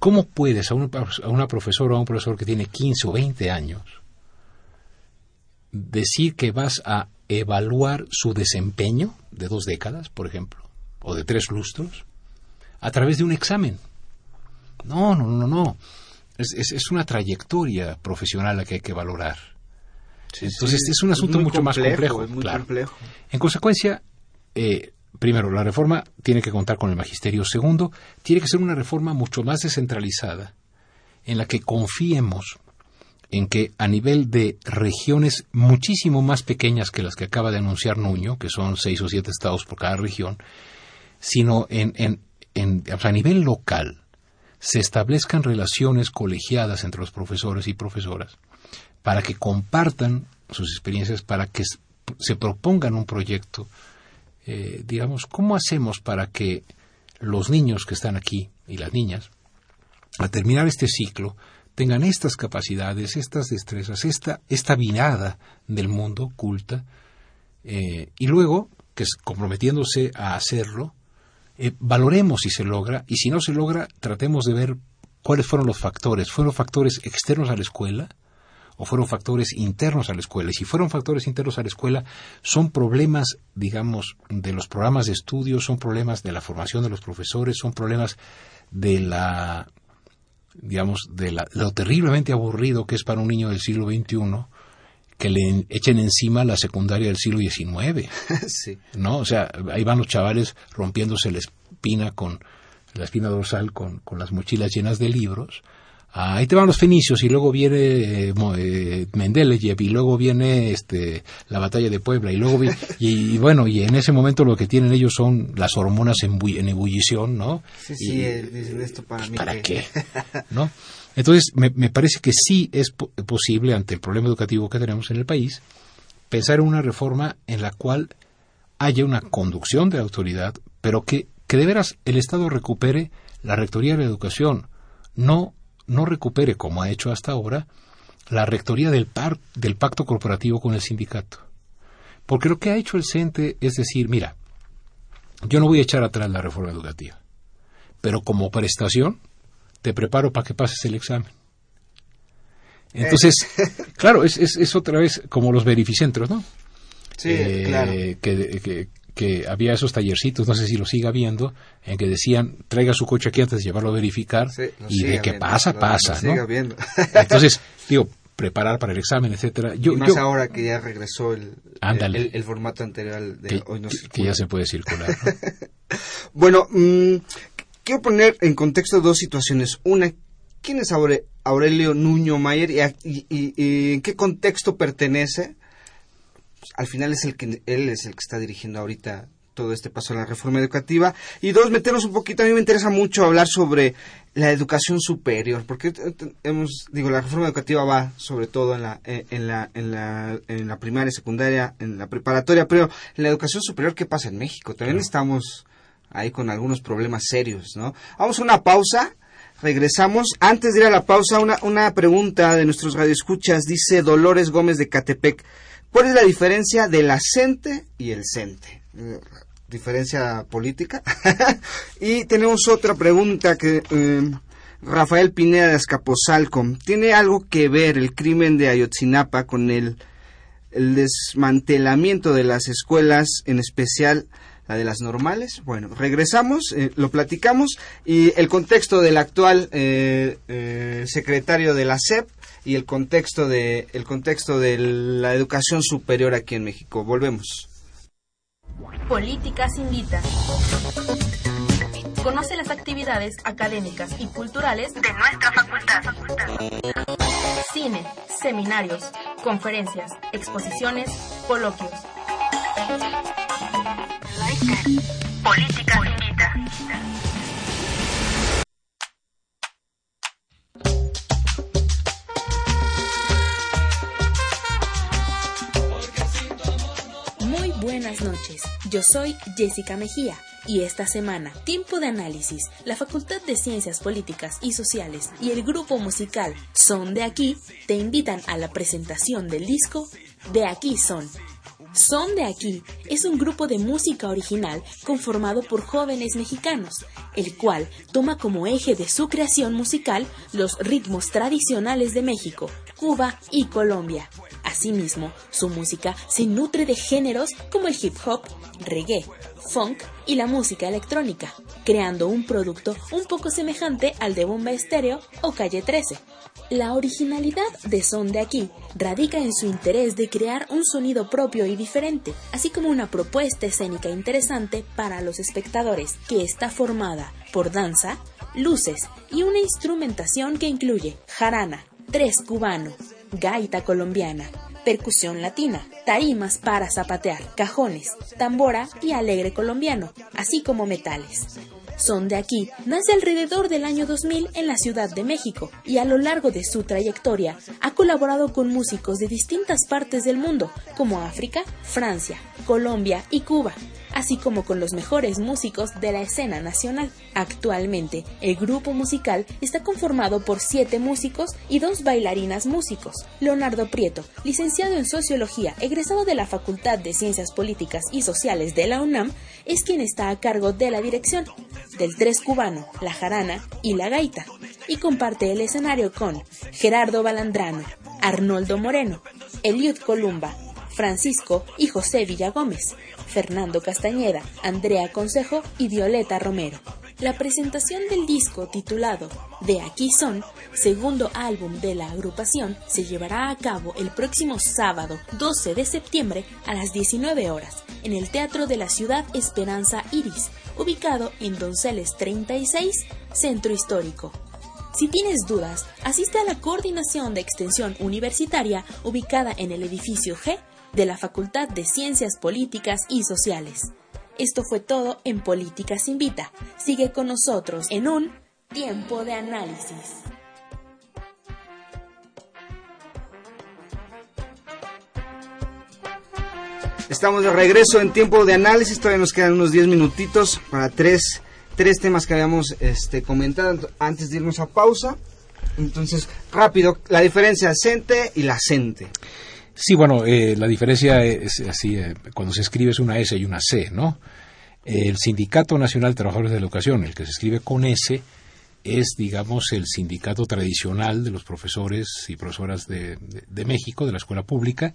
¿cómo puedes a una, a una profesora o a un profesor que tiene 15 o 20 años decir que vas a evaluar su desempeño de dos décadas, por ejemplo, o de tres lustros, a través de un examen? No, no, no, no. Es, es, es una trayectoria profesional la que hay que valorar. Entonces, sí, es un asunto mucho más complejo, complejo. es muy claro. complejo. En consecuencia, eh, primero, la reforma tiene que contar con el magisterio. Segundo, tiene que ser una reforma mucho más descentralizada, en la que confiemos en que a nivel de regiones muchísimo más pequeñas que las que acaba de anunciar Nuño, que son seis o siete estados por cada región, sino en, en, en a nivel local se establezcan relaciones colegiadas entre los profesores y profesoras para que compartan sus experiencias, para que se propongan un proyecto. Eh, digamos, ¿cómo hacemos para que los niños que están aquí y las niñas, al terminar este ciclo, tengan estas capacidades, estas destrezas, esta, esta mirada del mundo culta, eh, y luego, que comprometiéndose a hacerlo, eh, valoremos si se logra, y si no se logra, tratemos de ver cuáles fueron los factores. ¿Fueron factores externos a la escuela? O fueron factores internos a la escuela. Y si fueron factores internos a la escuela, son problemas, digamos, de los programas de estudio, son problemas de la formación de los profesores, son problemas de la, digamos, de la- lo terriblemente aburrido que es para un niño del siglo XXI que le echen encima la secundaria del siglo XIX. sí. ¿no? O sea, ahí van los chavales rompiéndose la espina con la espina dorsal con, con las mochilas llenas de libros. Ah, ahí te van los fenicios y luego viene eh, eh, y luego viene este la batalla de Puebla y luego vi- y, y bueno y en ese momento lo que tienen ellos son las hormonas en, bu- en ebullición, ¿no? Sí, Y- sí, eh, dicen esto para mí. ¿Para que- qué? ¿no? Entonces, me, me parece que sí es po- posible, ante el problema educativo que tenemos en el país, pensar en una reforma en la cual haya una conducción de la autoridad, pero que, que de veras el Estado recupere la Rectoría de la Educación, no, no recupere, como ha hecho hasta ahora, la Rectoría del, par- del Pacto Corporativo con el sindicato. Porque lo que ha hecho el CENTE es decir, mira, yo no voy a echar atrás la reforma educativa, pero como prestación te preparo para que pases el examen. Entonces, claro, es, es, es otra vez como los verificentros, ¿no? Sí, Eh, claro. que, que- que había esos tallercitos, no sé si lo siga viendo, en que decían, traiga su coche aquí antes de llevarlo a verificar, Sí, y de que pasa, pasa, ¿no? Entonces, digo, preparar para el examen, etcétera. Yo, más ahora que ya regresó el, el, formato anterior de que, hoy no que ya se puede circular. bueno, mm, quiero poner en contexto dos situaciones. Una, ¿quién es Aurelio Nuño Mayer y, en qué contexto pertenece? Al final es el que él es el que está dirigiendo ahorita todo este paso a la reforma educativa. Y dos, meternos un poquito, a mí me interesa mucho hablar sobre la educación superior, porque hemos, digo, la reforma educativa va sobre todo en la, eh, en la, en la, en la primaria, secundaria, en la preparatoria, pero en la educación superior, ¿qué pasa en México? También estamos ahí con algunos problemas serios, ¿no? Vamos a una pausa. Regresamos. Antes de ir a la pausa, una, una pregunta de nuestros radioescuchas. Dice Dolores Gómez de Catepec. ¿Cuál es la diferencia del acente y el cente? diferencia política. y tenemos otra pregunta que eh, Rafael Pineda de. ¿Tiene algo que ver el crimen de Ayotzinapa con el, el desmantelamiento de las escuelas, en especial la de las normales? Bueno, regresamos, eh, lo platicamos y el contexto del actual eh, secretario de la SEP y el contexto de el contexto de la educación superior aquí en México. Volvemos. Políticas Invita. Conoce las actividades académicas y culturales de nuestra facultad. Cine, seminarios, conferencias, exposiciones, coloquios. Políticas Invita. Noches. Yo soy Jessica Mejía y esta semana, Tiempo de Análisis, la Facultad de Ciencias Políticas y Sociales y el grupo musical Son de Aquí te invitan a la presentación del disco De Aquí Son. Son de Aquí es un grupo de música original conformado por jóvenes mexicanos, el cual toma como eje de su creación musical los ritmos tradicionales de México, Cuba y Colombia. Asimismo, su música se nutre de géneros como el hip hop, reggae, funk y la música electrónica, creando un producto un poco semejante al de Bomba Estéreo o Calle 13. La originalidad de Son de Aquí radica en su interés de crear un sonido propio y diferente, así como una propuesta escénica interesante para los espectadores, que está formada por danza, luces y una instrumentación que incluye jarana, tres cubano, gaita colombiana, percusión latina, tarimas para zapatear, cajones, tambora y alegre colombiano, así como metales. Son de aquí nace alrededor del año 2000 en la Ciudad de México y a lo largo de su trayectoria ha colaborado con músicos de distintas partes del mundo, como África, Francia, Colombia y Cuba, así como con los mejores músicos de la escena nacional. Actualmente, el grupo musical está conformado por siete músicos y dos bailarinas músicos. Leonardo Prieto, licenciado en Sociología, egresado de la Facultad de Ciencias Políticas y Sociales de la UNAM, es quien está a cargo de la dirección del tres cubano, la jarana y la gaita, y comparte el escenario con Gerardo Balandrano, Arnoldo Moreno, Eliud Columba, Francisco y José Villagómez, Fernando Castañeda, Andrea Consejo y Violeta Romero. La presentación del disco titulado De aquí son, segundo álbum de la agrupación, se llevará a cabo el próximo sábado 12 de septiembre a las 19 horas en el Teatro de la Ciudad Esperanza Iris, ubicado en Donceles 36, Centro Histórico. Si tienes dudas, asiste a la coordinación de extensión universitaria ubicada en el edificio G de la Facultad de Ciencias Políticas y Sociales. Esto fue todo en Políticas Invita. Sigue con nosotros en un tiempo de análisis. Estamos de regreso en tiempo de análisis, todavía nos quedan unos 10 minutitos para tres, tres temas que habíamos este, comentado antes de irnos a pausa. Entonces, rápido, la diferencia CENTE y la CENTE. Sí, bueno, eh, la diferencia es así, eh, cuando se escribe es una S y una C, ¿no? El Sindicato Nacional de Trabajadores de la Educación, el que se escribe con S, es, digamos, el sindicato tradicional de los profesores y profesoras de, México, de la escuela pública,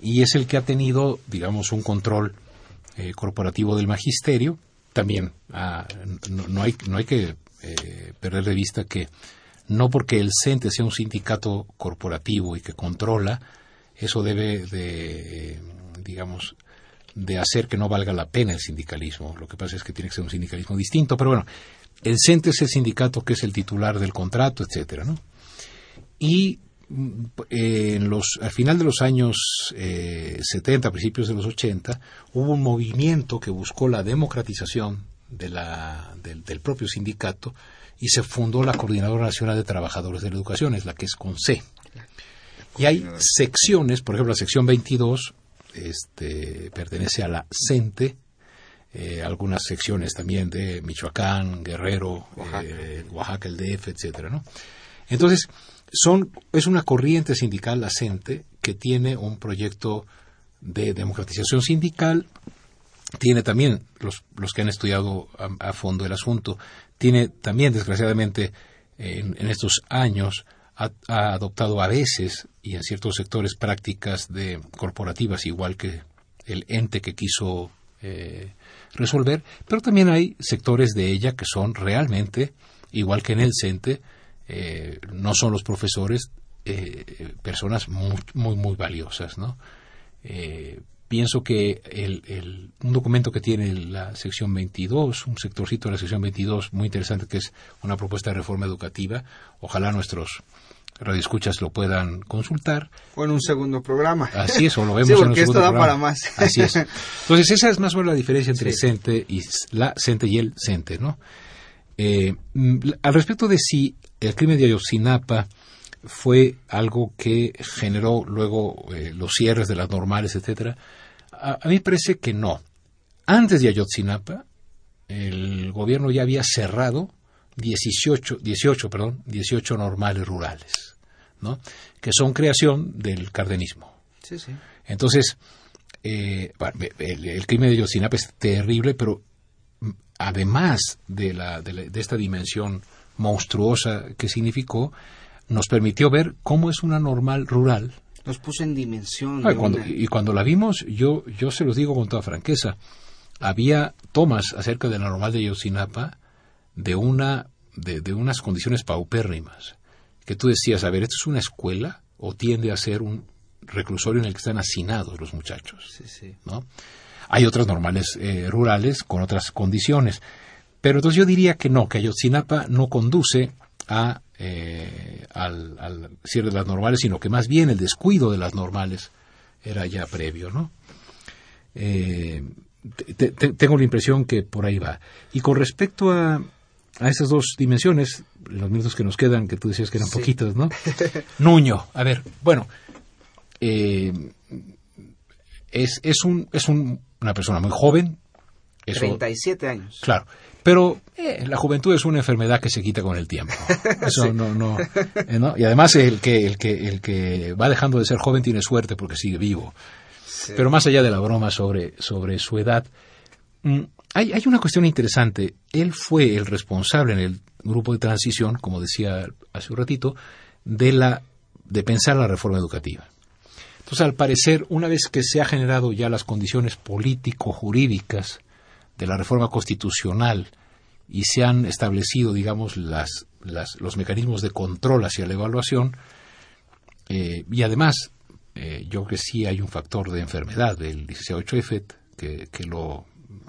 y es el que ha tenido, digamos, un control eh, corporativo del magisterio. También ah, no, hay, no hay que perder de vista que no porque el CENTE sea un sindicato corporativo y que controla, eso debe de, digamos, de hacer que no valga la pena el sindicalismo. Lo que pasa es que tiene que ser un sindicalismo distinto, pero bueno, el CENTE es el sindicato que es el titular del contrato, etcétera, ¿no? Y eh, en los, al final de los años eh, 70, principios de los 80, hubo un movimiento que buscó la democratización de la, del, del, propio sindicato y se fundó la Coordinadora Nacional de Trabajadores de la Educación, es la que es con C. Y hay secciones, por ejemplo, la sección 22 este, pertenece a la CENTE, eh, algunas secciones también de Michoacán, Guerrero, Oaxaca, eh, Oaxaca el DF, etcétera, ¿no? Entonces, son, es una corriente sindical, la CENTE, que tiene un proyecto de democratización sindical, tiene también, los, los que han estudiado a, a, fondo el asunto, tiene también, desgraciadamente, en, en estos años, ha, ha, adoptado a veces y en ciertos sectores prácticas de corporativas, igual que el ente que quiso eh, resolver, pero también hay sectores de ella que son realmente, igual que en el CENTE, eh, no son los profesores, eh, personas muy, muy, valiosas, ¿no? Pienso que el, un documento que tiene la sección 22, un sectorcito de la sección 22 muy interesante que es una propuesta de reforma educativa, ojalá nuestros radioescuchas lo puedan consultar. O en un segundo programa. Así es, o lo vemos sí, en un porque segundo esto da programa. para más. Así es. Entonces, esa es más o menos la diferencia entre Sí. CENTE y la CENTE y el CENTE, ¿no? Eh, mm, al respecto de si el crimen de Ayotzinapa fue algo que generó luego eh, los cierres de las normales, etcétera, a, a mí me parece que no. Antes de Ayotzinapa, el gobierno ya había cerrado 18, 18, perdón, 18 normales rurales, ¿no? Que son creación del cardenismo. Sí, sí. Entonces, eh, el, el, crimen de Ayotzinapa es terrible, pero mm, además de, la, de, la, de esta dimensión monstruosa que significó, nos permitió ver cómo es una normal rural. Nos puso en dimensión. Ah, cuando, y cuando la vimos, yo, yo se los digo con toda franqueza, había tomas acerca de la normal de Ayotzinapa de, una, de, de unas condiciones paupérrimas, que tú decías, a ver, ¿esto es una escuela o tiende a ser un reclusorio en el que están hacinados los muchachos? Sí, sí. ¿no? Hay otras normales eh, rurales con otras condiciones. Pero entonces yo diría que no, que Ayotzinapa no conduce a, eh, al, al, cierre de las normales, sino que más bien el descuido de las normales era ya previo, ¿no? Eh, te, te, tengo la impresión que por ahí va. Y con respecto a, a esas dos dimensiones, los minutos que nos quedan, que tú decías que eran sí. poquitos, ¿no? Nuño, a ver, bueno, eh, es, es, un, es un, una persona muy joven. Eso, 37 años. Claro, pero eh, la juventud es una enfermedad que se quita con el tiempo. Eso sí. no, no, eh, no, Y además el que, el, que, el que va dejando de ser joven tiene suerte porque sigue vivo. Sí. Pero más allá de la broma sobre, sobre su edad, mmm, hay, hay, una cuestión interesante. Él fue el responsable en el grupo de transición, como decía hace un ratito, de, la, de pensar la reforma educativa. Entonces, al parecer, una vez que se han generado ya las condiciones político-jurídicas de la reforma constitucional y se han establecido, digamos, las, los mecanismos de control hacia la evaluación, eh, y además, eh, yo creo que sí hay un factor de enfermedad del 18 EFET que, que lo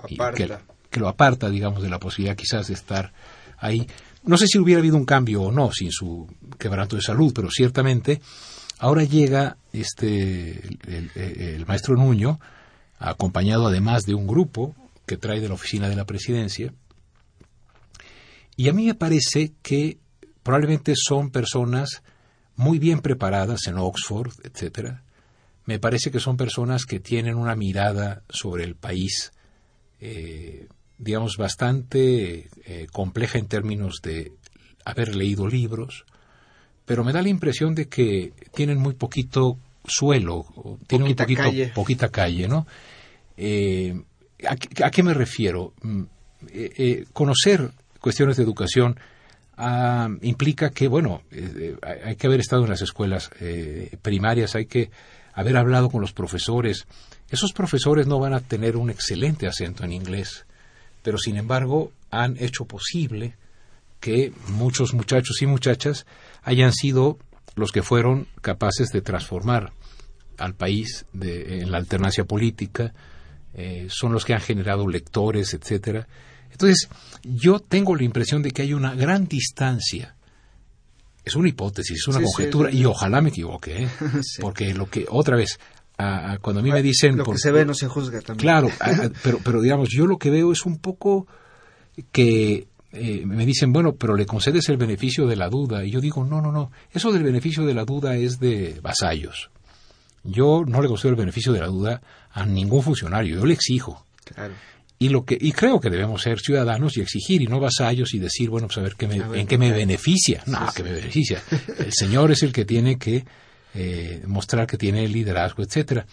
que, que, lo aparta, digamos, de la posibilidad quizás de estar ahí. No sé si hubiera habido un cambio o no sin su quebranto de salud, pero ciertamente ahora llega este el, el, el maestro Nuño, acompañado además de un grupo que trae de la oficina de la presidencia, y a mí me parece que probablemente son personas muy bien preparadas en Oxford, etcétera. Me parece que son personas que tienen una mirada sobre el país eh, digamos, bastante eh, compleja en términos de haber leído libros, pero me da la impresión de que tienen muy poquito suelo, tienen poquita un poquito, calle. poquita calle, ¿no? Eh, ¿a, ¿a, qué me refiero? Eh, conocer cuestiones de educación ah, implica que, bueno, hay que haber estado en las escuelas primarias, hay que haber hablado con los profesores, esos profesores no van a tener un excelente acento en inglés, pero sin embargo han hecho posible que muchos muchachos y muchachas hayan sido los que fueron capaces de transformar al país de, en la alternancia política, eh, son los que han generado lectores, etcétera. Entonces, yo tengo la impresión de que hay una gran distancia. Es una hipótesis, es una conjetura, y ojalá me equivoque, ¿eh? porque lo que, otra vez, cuando a mí me dicen... Lo que se ve no se juzga también. Claro, pero, pero digamos, yo lo que veo es un poco que eh, me dicen, bueno, pero le concedes el beneficio de la duda. Y yo digo, no, no, no, eso del beneficio de la duda es de vasallos. Yo no le concedo el beneficio de la duda a ningún funcionario, yo le exijo. Y, lo que, y creo que debemos ser ciudadanos y exigir y no vasallos y decir, bueno, pues a ver, qué en qué me beneficia. No, que me beneficia. El Señor es el que tiene que eh, mostrar que tiene liderazgo, etcétera.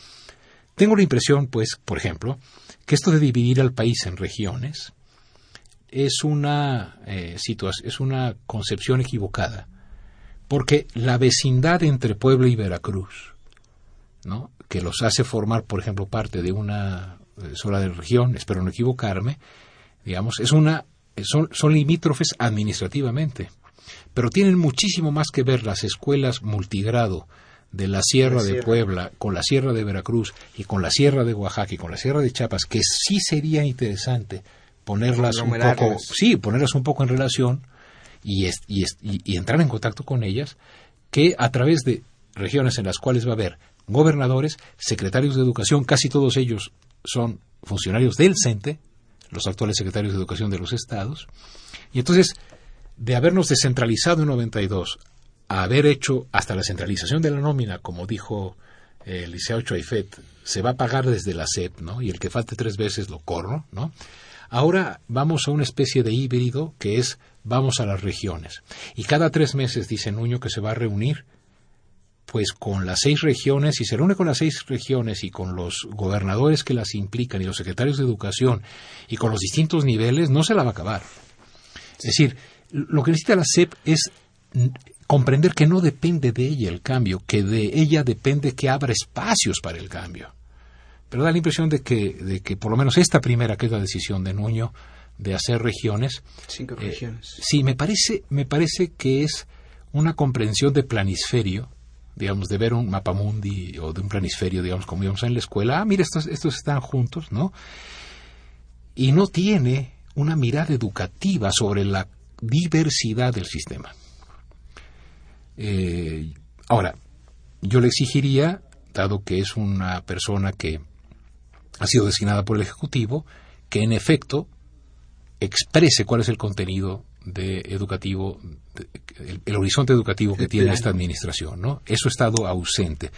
Tengo la impresión, pues, por ejemplo, que esto de dividir al país en regiones es una eh, es una concepción equivocada, porque la vecindad entre Puebla y Veracruz ¿no? que los hace formar, por ejemplo, parte de una eh, sola de región, espero no equivocarme, digamos, es una, son, son limítrofes administrativamente, pero tienen muchísimo más que ver las escuelas multigrado de la Sierra, de Puebla con la Sierra de Veracruz y con la Sierra de Oaxaca y con la Sierra de Chiapas, que sí sería interesante ponerlas un poco, sí, ponerlas un poco en relación y, y, y entrar en contacto con ellas, que a través de regiones en las cuales va a haber gobernadores, secretarios de educación, casi todos ellos son funcionarios del CENTE, los actuales secretarios de educación de los estados, y entonces, de habernos descentralizado en 92 a haber hecho hasta la centralización de la nómina, como dijo eh, Liceo Choifet, se va a pagar desde la SEP, ¿no? Y el que falte tres veces lo corro, ¿no? Ahora vamos a una especie de híbrido que es vamos a las regiones. Y cada tres meses dice Nuño que se va a reunir pues con las seis regiones, y se reúne con las seis regiones y con los gobernadores que las implican y los secretarios de educación y con los distintos niveles, no se la va a acabar. Es decir, lo que necesita la SEP es comprender que no depende de ella el cambio, que de ella depende que abra espacios para el cambio. Pero da la impresión de que, de que por lo menos esta primera, que es la decisión de Nuño, de hacer regiones. Cinco eh, regiones. sí, me parece, me parece que es una comprensión de planisferio digamos, de ver un mapamundi o de un planisferio, digamos, como íbamos en la escuela, ah, mira, estos, estos están juntos, ¿no? Y no tiene una mirada educativa sobre la diversidad del sistema. Eh, ahora, yo le exigiría, dado que es una persona que ha sido designada por el Ejecutivo, que en efecto exprese cuál es el contenido de educativo, el, horizonte educativo que tiene esta administración, ¿no? Eso ha estado ausente.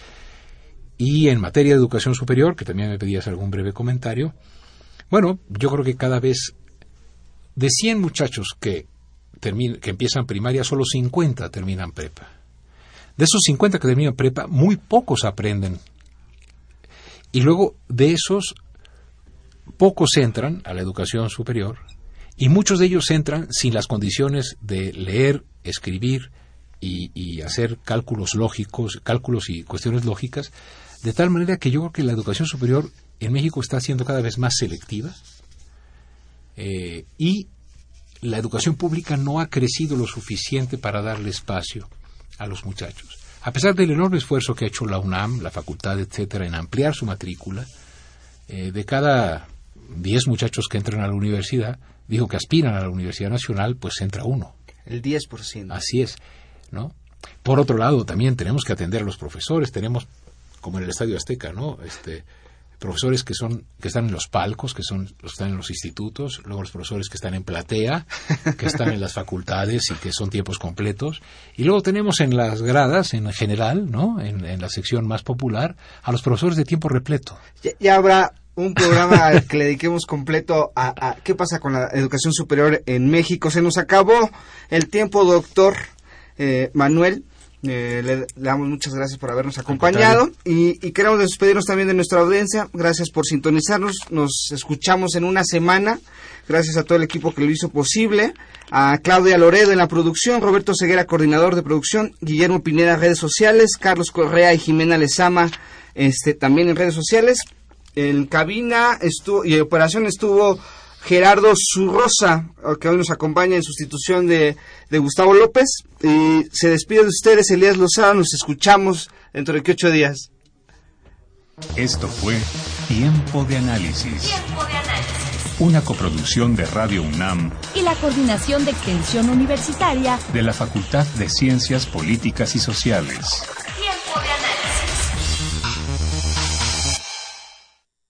Y en materia de educación superior, que también me pedías algún breve comentario, bueno, yo creo que cada vez de 100 muchachos que, que empiezan primaria, solo 50 terminan prepa. De esos 50 que terminan prepa, muy pocos aprenden. Y luego de esos, pocos entran a la educación superior y muchos de ellos entran sin las condiciones de leer, escribir y, hacer cálculos lógicos, cálculos y cuestiones lógicas, de tal manera que yo creo que la educación superior en México está siendo cada vez más selectiva eh, y la educación pública no ha crecido lo suficiente para darle espacio a los muchachos. A pesar del enorme esfuerzo que ha hecho la UNAM, la facultad, etcétera, en ampliar su matrícula, eh, de cada 10 muchachos que entran a la universidad, dijo que aspiran a la Universidad Nacional, pues entra uno. El 10%. Así es, ¿no? Por otro lado, también tenemos que atender a los profesores, tenemos, como en el Estadio Azteca, ¿no? Este, profesores que son que están en los palcos, que son los que están en los institutos, luego los profesores que están en platea, que están en las facultades y que son tiempos completos, y luego tenemos en las gradas en general, ¿no? En, la sección más popular a los profesores de tiempo repleto. ya habrá un programa que le dediquemos completo a, qué pasa con la educación superior en México. Se nos acabó el tiempo, doctor eh, Manuel. Eh, le, damos muchas gracias por habernos acompañado y, queremos despedirnos también de nuestra audiencia. Gracias por sintonizarnos. Nos escuchamos en una semana. Gracias a todo el equipo que lo hizo posible. A Claudia Loredo en la producción, Roberto Ceguera, coordinador de producción, Guillermo Pineda, redes sociales, Carlos Correa y Jimena Lezama este, también en redes sociales. En cabina estuvo, y operación estuvo Gerardo Zurrosa, que hoy nos acompaña en sustitución de, de Gustavo López. Y se despide de ustedes, Elías Lozada. Nos escuchamos dentro de ocho días. Esto fue Tiempo de Análisis. Tiempo de análisis. Una coproducción de Radio UNAM Y la Coordinación de Extensión Universitaria de la Facultad de Ciencias Políticas y Sociales.